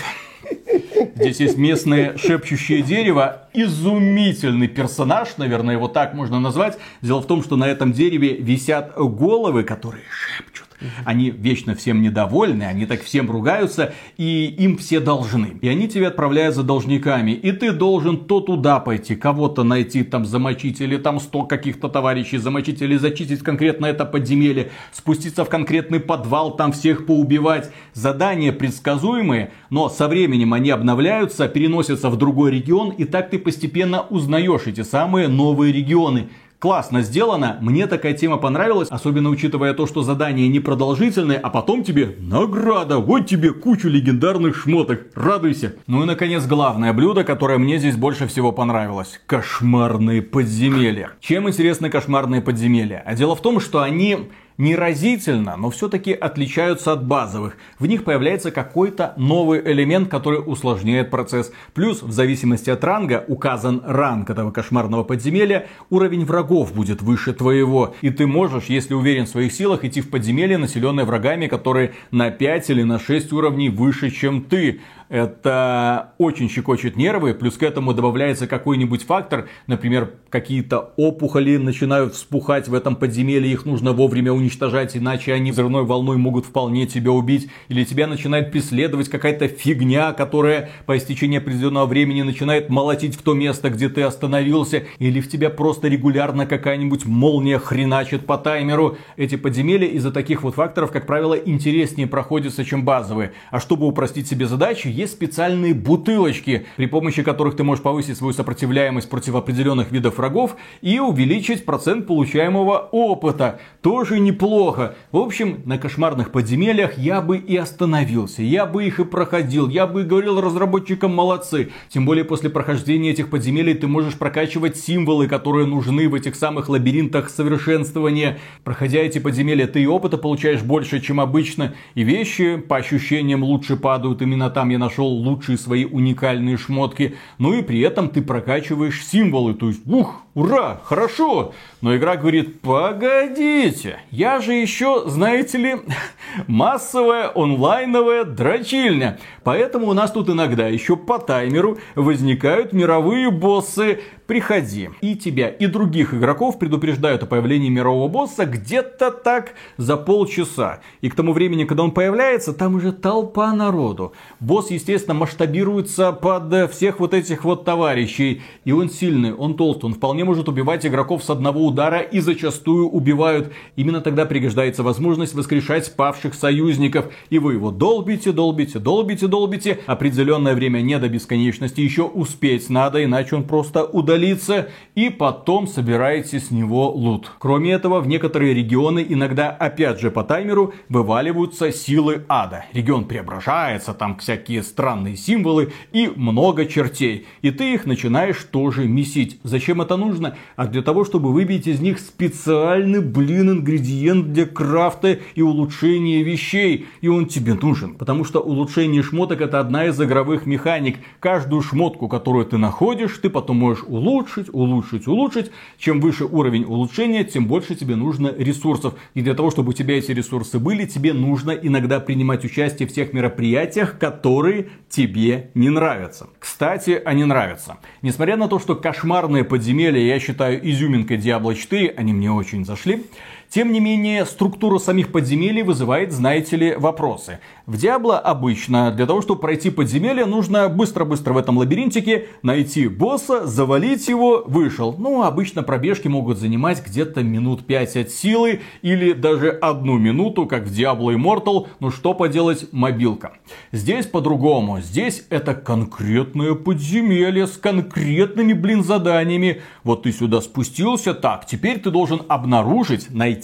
S1: Здесь есть местное шепчущее дерево. Изумительный персонаж, наверное, его так можно назвать. Дело в том, что на этом дереве висят головы, которые шепчут. Они вечно всем недовольны, они так всем ругаются, и им все должны. И они тебя отправляют за должниками. И ты должен то туда пойти, кого-то найти, там замочить, или там сто каких-то товарищей замочить, или зачистить конкретно это подземелье, спуститься в конкретный подвал, там всех поубивать. Задания предсказуемые, но со временем они обновляются, переносятся в другой регион, и так ты постепенно узнаешь эти самые новые регионы классно сделано, мне такая тема понравилась, особенно учитывая то, что задание непродолжительное, а потом тебе награда, вот тебе кучу легендарных шмоток, радуйся. Ну и наконец главное блюдо, которое мне здесь больше всего понравилось. Кошмарные подземелья. Чем интересны кошмарные подземелья? А дело в том, что они не разительно, но все-таки отличаются от базовых. В них появляется какой-то новый элемент, который усложняет процесс. Плюс, в зависимости от ранга, указан ранг этого кошмарного подземелья, уровень врагов будет выше твоего. И ты можешь, если уверен в своих силах, идти в подземелье, населенное врагами, которые на 5 или на 6 уровней выше, чем ты. Это очень щекочет нервы, плюс к этому добавляется какой-нибудь фактор, например, какие-то опухоли начинают вспухать в этом подземелье, их нужно вовремя уничтожать, иначе они взрывной волной могут вполне тебя убить, или тебя начинает преследовать какая-то фигня, которая по истечении определенного времени начинает молотить в то место, где ты остановился, или в тебя просто регулярно какая-нибудь молния хреначит по таймеру. Эти подземелья из-за таких вот факторов, как правило, интереснее проходятся, чем базовые. А чтобы упростить себе задачи, есть специальные бутылочки, при помощи которых ты можешь повысить свою сопротивляемость против определенных видов врагов и увеличить процент получаемого опыта. Тоже неплохо. В общем, на кошмарных подземельях я бы и остановился, я бы их и проходил, я бы и говорил разработчикам молодцы. Тем более после прохождения этих подземелий ты можешь прокачивать символы, которые нужны в этих самых лабиринтах совершенствования. Проходя эти подземелья, ты и опыта получаешь больше, чем обычно, и вещи по ощущениям лучше падают. Именно там я нашел лучшие свои уникальные шмотки. Ну и при этом ты прокачиваешь символы. То есть, ух, ура, хорошо. Но игра говорит, погодите, я же еще, знаете ли, массовая онлайновая дрочильня. Поэтому у нас тут иногда еще по таймеру возникают мировые боссы. Приходи. И тебя, и других игроков предупреждают о появлении мирового босса где-то так за полчаса. И к тому времени, когда он появляется, там уже толпа народу. Босс, естественно, масштабируется под всех вот этих вот товарищей. И он сильный, он толстый, он вполне может убивать игроков с одного удара и зачастую убивают. Именно тогда пригождается возможность воскрешать павших союзников. И вы его долбите, долбите, долбите, долбите. Определенное время не до бесконечности еще успеть надо, иначе он просто удалится и потом собираете с него лут. Кроме этого, в некоторые регионы иногда опять же по таймеру вываливаются силы ада. Регион преображается, там всякие странные символы и много чертей. И ты их начинаешь тоже месить. Зачем это нужно? А для того, чтобы выбить из них специальный, блин, ингредиент для крафта и улучшения вещей. И он тебе нужен. Потому что улучшение шмоток это одна из игровых механик. Каждую шмотку, которую ты находишь, ты потом можешь улучшить, улучшить, улучшить. Чем выше уровень улучшения, тем больше тебе нужно ресурсов. И для того, чтобы у тебя эти ресурсы были, тебе нужно иногда принимать участие в тех мероприятиях, которые тебе не нравятся. Кстати, они нравятся. Несмотря на то, что кошмарные подземелья я считаю изюминкой Diablo 4, они мне очень зашли. Тем не менее, структура самих подземелий вызывает, знаете ли, вопросы. В Диабло обычно для того, чтобы пройти подземелье, нужно быстро-быстро в этом лабиринтике найти босса, завалить его, вышел. Ну, обычно пробежки могут занимать где-то минут 5 от силы или даже одну минуту, как в Diablo Immortal. Ну что поделать, мобилка. Здесь по-другому. Здесь это конкретное подземелье с конкретными, блин, заданиями. Вот ты сюда спустился, так, теперь ты должен обнаружить, найти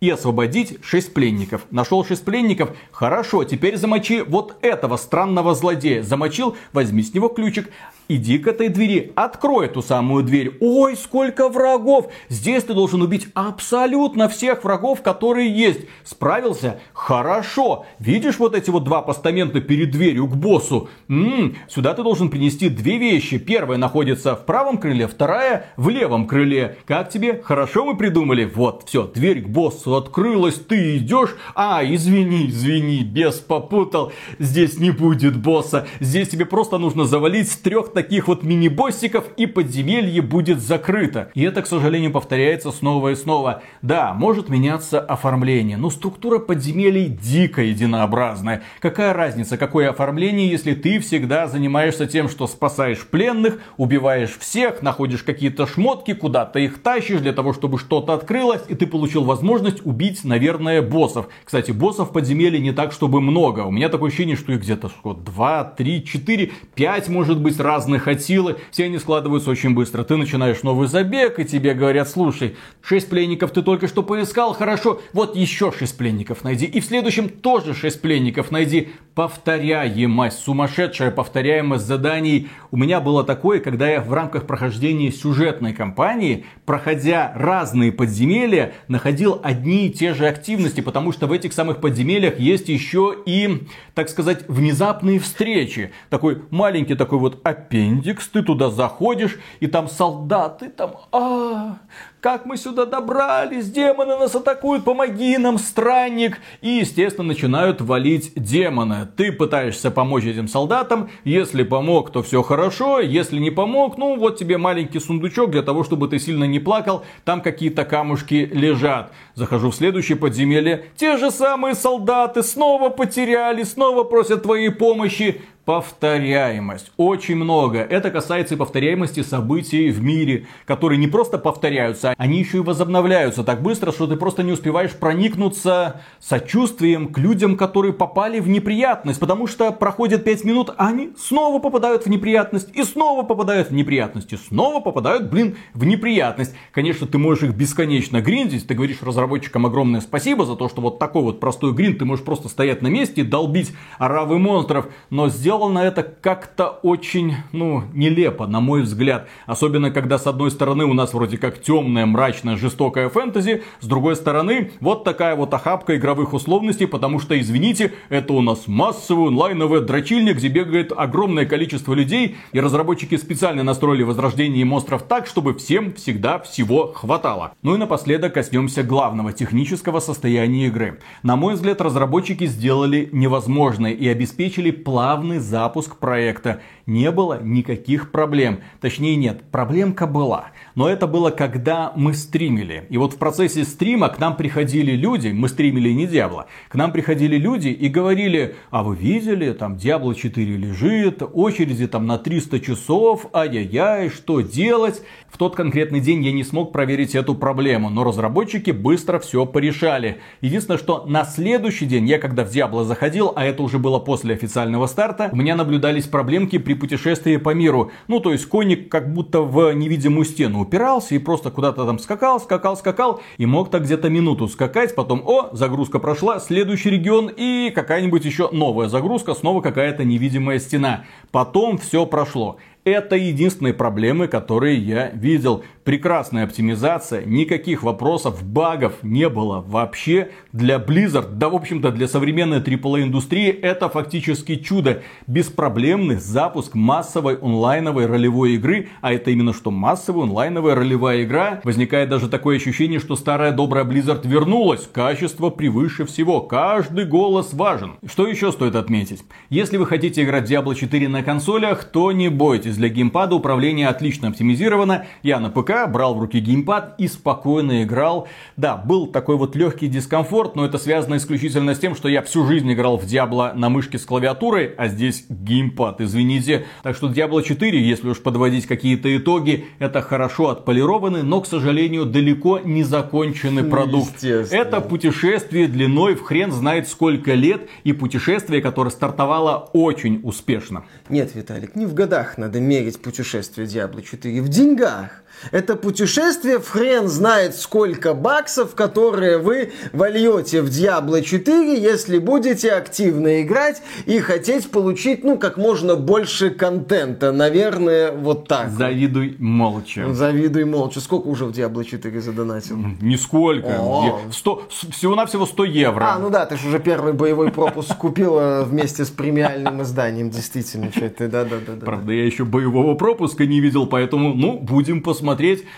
S1: и освободить 6 пленников. Нашел 6 пленников? Хорошо, теперь замочи вот этого странного злодея. Замочил, возьми с него ключик, иди к этой двери, открой эту самую дверь. Ой, сколько врагов! Здесь ты должен убить абсолютно всех врагов, которые есть. Справился? Хорошо. Видишь вот эти вот два постамента перед дверью к боссу? М-м, сюда ты должен принести две вещи. Первая находится в правом крыле, вторая в левом крыле. Как тебе? Хорошо мы придумали? Вот, все, дверь к боссу открылась, ты идешь. А, извини, извини, бес попутал. Здесь не будет босса. Здесь тебе просто нужно завалить трех таких вот мини-боссиков и подземелье будет закрыто. И это, к сожалению, повторяется снова и снова. Да, может меняться оформление, но структура подземелий дико единообразная. Какая разница, какое оформление, если ты всегда занимаешься тем, что спасаешь пленных, убиваешь всех, находишь какие-то шмотки, куда-то их тащишь для того, чтобы что-то открылось, и ты получил возможность убить, наверное, боссов. Кстати, боссов в подземелье не так, чтобы много. У меня такое ощущение, что их где-то 2, 3, 4, 5 может быть разных разных от силы, все они складываются очень быстро. Ты начинаешь новый забег, и тебе говорят, слушай, 6 пленников ты только что поискал, хорошо, вот еще 6 пленников найди. И в следующем тоже 6 пленников найди. Повторяемость, сумасшедшая повторяемость заданий. У меня было такое, когда я в рамках прохождения сюжетной кампании, проходя разные подземелья, находил одни и те же активности, потому что в этих самых подземельях есть еще и, так сказать, внезапные встречи. Такой маленький такой вот опять аппендикс, ты туда заходишь, и там солдаты, там, а, как мы сюда добрались, демоны нас атакуют, помоги нам, странник. И, естественно, начинают валить демоны. Ты пытаешься помочь этим солдатам, если помог, то все хорошо, если не помог, ну вот тебе маленький сундучок для того, чтобы ты сильно не плакал, там какие-то камушки лежат. Захожу в следующее подземелье, те же самые солдаты снова потеряли, снова просят твоей помощи повторяемость. Очень много. Это касается и повторяемости событий в мире, которые не просто повторяются, они еще и возобновляются так быстро, что ты просто не успеваешь проникнуться сочувствием к людям, которые попали в неприятность. Потому что проходит 5 минут, а они снова попадают в неприятность, и снова попадают в неприятность, и снова попадают, блин, в неприятность. Конечно, ты можешь их бесконечно гриндить. Ты говоришь разработчикам огромное спасибо за то, что вот такой вот простой гринд, ты можешь просто стоять на месте, долбить оравы монстров. Но сделал сделано это как-то очень, ну, нелепо, на мой взгляд. Особенно, когда с одной стороны у нас вроде как темная, мрачная, жестокая фэнтези, с другой стороны вот такая вот охапка игровых условностей, потому что, извините, это у нас массовый онлайновый дрочильник, где бегает огромное количество людей, и разработчики специально настроили возрождение монстров так, чтобы всем всегда всего хватало. Ну и напоследок коснемся главного технического состояния игры. На мой взгляд, разработчики сделали невозможное и обеспечили плавный запуск проекта. Не было никаких проблем. Точнее нет, проблемка была. Но это было когда мы стримили. И вот в процессе стрима к нам приходили люди, мы стримили не Диабло, к нам приходили люди и говорили, а вы видели, там Диабло 4 лежит, очереди там на 300 часов, ай-яй-яй, что делать? В тот конкретный день я не смог проверить эту проблему, но разработчики быстро все порешали. Единственное, что на следующий день, я когда в Диабло заходил, а это уже было после официального старта, меня наблюдались проблемки при путешествии по миру. Ну, то есть коник как будто в невидимую стену упирался и просто куда-то там скакал, скакал, скакал. И мог так где-то минуту скакать, потом, о, загрузка прошла, следующий регион и какая-нибудь еще новая загрузка, снова какая-то невидимая стена. Потом все прошло. Это единственные проблемы, которые я видел. Прекрасная оптимизация, никаких вопросов, багов не было вообще. Для Blizzard, да в общем-то для современной AAA индустрии это фактически чудо. Беспроблемный запуск массовой онлайновой ролевой игры, а это именно что массовая онлайновая ролевая игра. Возникает даже такое ощущение, что старая добрая Blizzard вернулась. Качество превыше всего, каждый голос важен. Что еще стоит отметить? Если вы хотите играть Diablo 4 на консолях, то не бойтесь бойтесь, для геймпада управление отлично оптимизировано. Я на ПК брал в руки геймпад и спокойно играл. Да, был такой вот легкий дискомфорт, но это связано исключительно с тем, что я всю жизнь играл в Diablo на мышке с клавиатурой, а здесь геймпад, извините. Так что Diablo 4, если уж подводить какие-то итоги, это хорошо отполированный, но, к сожалению, далеко не законченный продукт.
S2: Естественно.
S1: Это путешествие длиной в хрен знает сколько лет и путешествие, которое стартовало очень успешно.
S2: Нет, Виталик, не в годах надо мерить путешествие Diablo 4, в деньгах. Это путешествие в хрен знает сколько баксов, которые вы вольете в Diablo 4, если будете активно играть и хотеть получить, ну, как можно больше контента. Наверное, вот так.
S1: Завидуй молча.
S2: Завидуй молча. Сколько уже в Diablo 4 задонатил?
S1: Нисколько.
S2: О.
S1: Я- сто- с- всего-навсего 100 евро.
S2: А, ну да, ты же уже первый боевой пропуск купила вместе с премиальным изданием, действительно. Что это, да-да-да.
S1: Правда, я еще боевого пропуска не видел, поэтому, ну, будем посмотреть,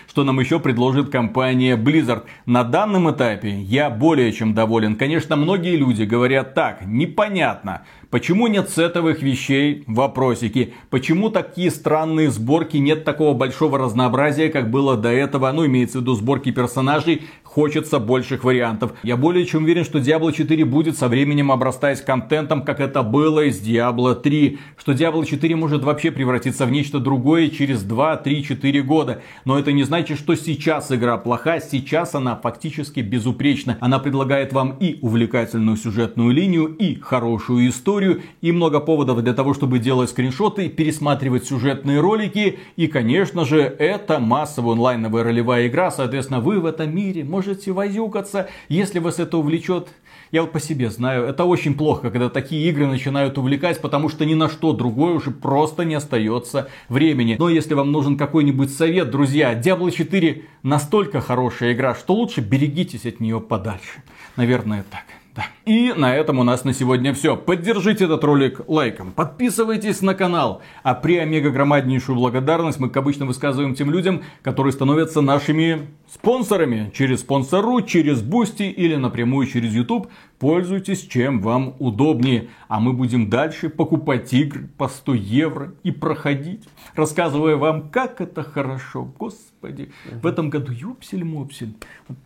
S1: что нам еще предложит компания Blizzard. На данном этапе я более чем доволен. Конечно, многие люди говорят так, непонятно. Почему нет сетовых вещей? Вопросики. Почему такие странные сборки, нет такого большого разнообразия, как было до этого? Ну, имеется в виду сборки персонажей. Хочется больших вариантов. Я более чем уверен, что Diablo 4 будет со временем обрастать контентом, как это было из Diablo 3. Что Diablo 4 может вообще превратиться в нечто другое через 2, 3, 4 года. Но это не значит, что сейчас игра плоха. Сейчас она фактически безупречна. Она предлагает вам и увлекательную сюжетную линию, и хорошую историю, и много поводов для того, чтобы делать скриншоты, пересматривать сюжетные ролики. И, конечно же, это массовая онлайновая ролевая игра. Соответственно, вы в этом мире можете возюкаться, если вас это увлечет. Я вот по себе знаю, это очень плохо, когда такие игры начинают увлекать, потому что ни на что другое уже просто не остается времени. Но если вам нужен какой-нибудь совет, друзья, Diablo 4 настолько хорошая игра, что лучше берегитесь от нее подальше. Наверное, так. Да. И на этом у нас на сегодня все. Поддержите этот ролик лайком, подписывайтесь на канал. А при омега громаднейшую благодарность мы, как обычно, высказываем тем людям, которые становятся нашими спонсорами. Через спонсорку, через Бусти или напрямую через YouTube. Пользуйтесь чем вам удобнее. А мы будем дальше покупать игры по 100 евро и проходить, рассказывая вам, как это хорошо. Господи, в этом году юпсель-мопсель.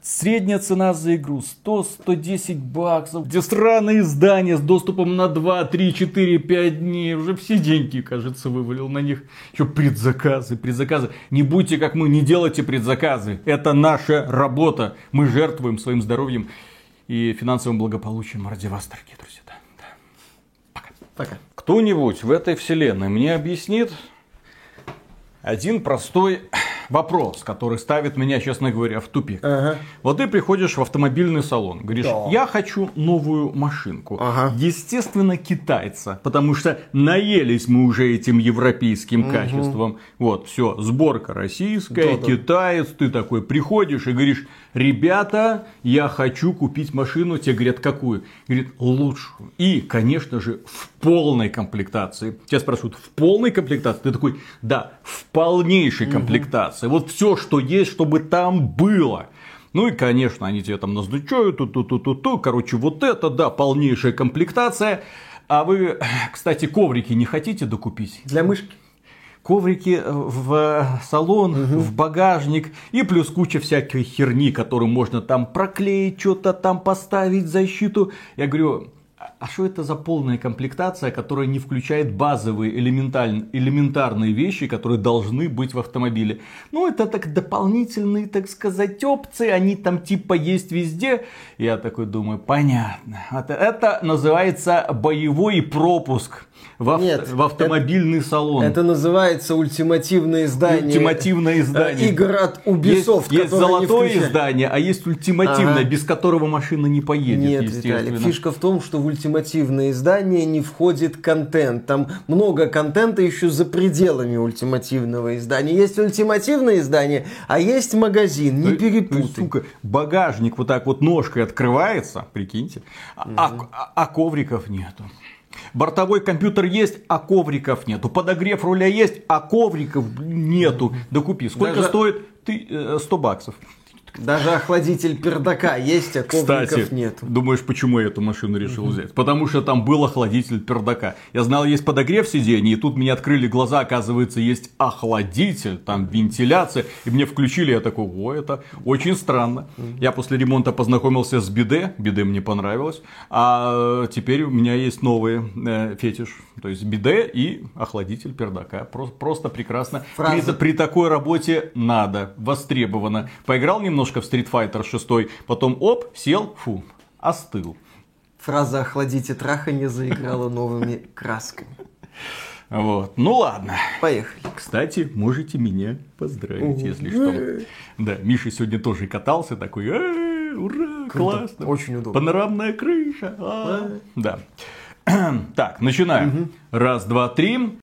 S1: Средняя цена за игру 100-110 баксов. Где странные издания с доступом на 2, 3, 4, 5 дней. Уже все деньги, кажется, вывалил на них. Еще предзаказы, предзаказы. Не будьте как мы, не делайте предзаказы. Это наша работа. Мы жертвуем своим здоровьем и финансовым благополучием ради вас, дорогие друзья. Да, да.
S2: Пока.
S1: Кто-нибудь в этой вселенной мне объяснит один простой вопрос, который ставит меня, честно говоря, в тупик.
S2: Ага.
S1: Вот ты приходишь в автомобильный салон, говоришь,
S2: Да.
S1: я хочу новую машинку.
S2: Ага.
S1: Естественно, китайца, потому что наелись мы уже этим европейским качеством. Вот, все, сборка российская,
S2: Да-да.
S1: китаец, ты такой приходишь и говоришь, ребята, я хочу купить машину. Тебе говорят, какую? Говорит, лучшую. И, конечно же, в полной комплектации. Тебя спрашивают, в полной комплектации? Ты такой, да, в полнейшей комплектации. Вот все, что есть, чтобы там было. Ну и, конечно, они тебе там назначают, ту-ту-ту-ту-ту, короче, вот это, да, полнейшая комплектация. А вы, кстати, коврики не хотите докупить?
S2: Для мышки.
S1: Коврики э, в салон, в багажник и плюс куча всякой херни, которую можно там проклеить, что-то там поставить, защиту. Я говорю, а что это за полная комплектация, которая не включает базовые элементаль- элементарные вещи, которые должны быть в автомобиле? Ну, это так дополнительные, так сказать, опции, они там типа есть везде. Я такой думаю, понятно. Это, это называется боевой пропуск в, ав-
S2: Нет,
S1: в автомобильный салон.
S2: Это называется ультимативное издание.
S1: Ультимативное издание.
S2: э, Игр от Ubisoft,
S1: есть, есть
S2: не
S1: золотое
S2: включают.
S1: издание, а есть ультимативное,
S2: Ага.
S1: без которого машина не поедет,
S2: Нет. Виталик, фишка в том, что в ультимативное издание не входит контент. Там много контента еще за пределами ультимативного издания. Есть ультимативное издание, а есть магазин. Не
S1: То есть,
S2: перепутай.
S1: сука, багажник вот так вот ножкой открывается, прикиньте, а, а- а ковриков нету. Бортовой компьютер есть, а ковриков нету. Подогрев руля есть, а ковриков нету. Да купи. Сколько
S2: Даже-
S1: стоит? Ты, э, 100 баксов.
S2: Даже охладитель пердака есть, а ковриков
S1: Кстати,
S2: нет.
S1: думаешь, почему я эту машину решил взять? Потому что там был охладитель пердака. Я знал, есть подогрев сидений, и тут мне открыли глаза, оказывается, есть охладитель, там вентиляция, и мне включили, я такой, о, это очень странно. Я после ремонта познакомился с биде, биде мне понравилось, а теперь у меня есть новый э, фетиш, то есть биде и охладитель пердака. Просто, просто прекрасно.
S2: Фраза-
S1: При, при такой работе надо, востребовано. Поиграл немножко в Street Fighter 6, потом оп, сел, фу, остыл.
S2: Фраза «охладите траханье» заиграла новыми красками.
S1: Вот. Ну ладно.
S2: Поехали.
S1: Кстати, можете меня поздравить, если что. Да, Миша сегодня тоже катался, такой, «Э, ура, классно.
S2: очень удобно.
S1: Панорамная крыша. а». Да. Так, начинаем. Раз, два, три.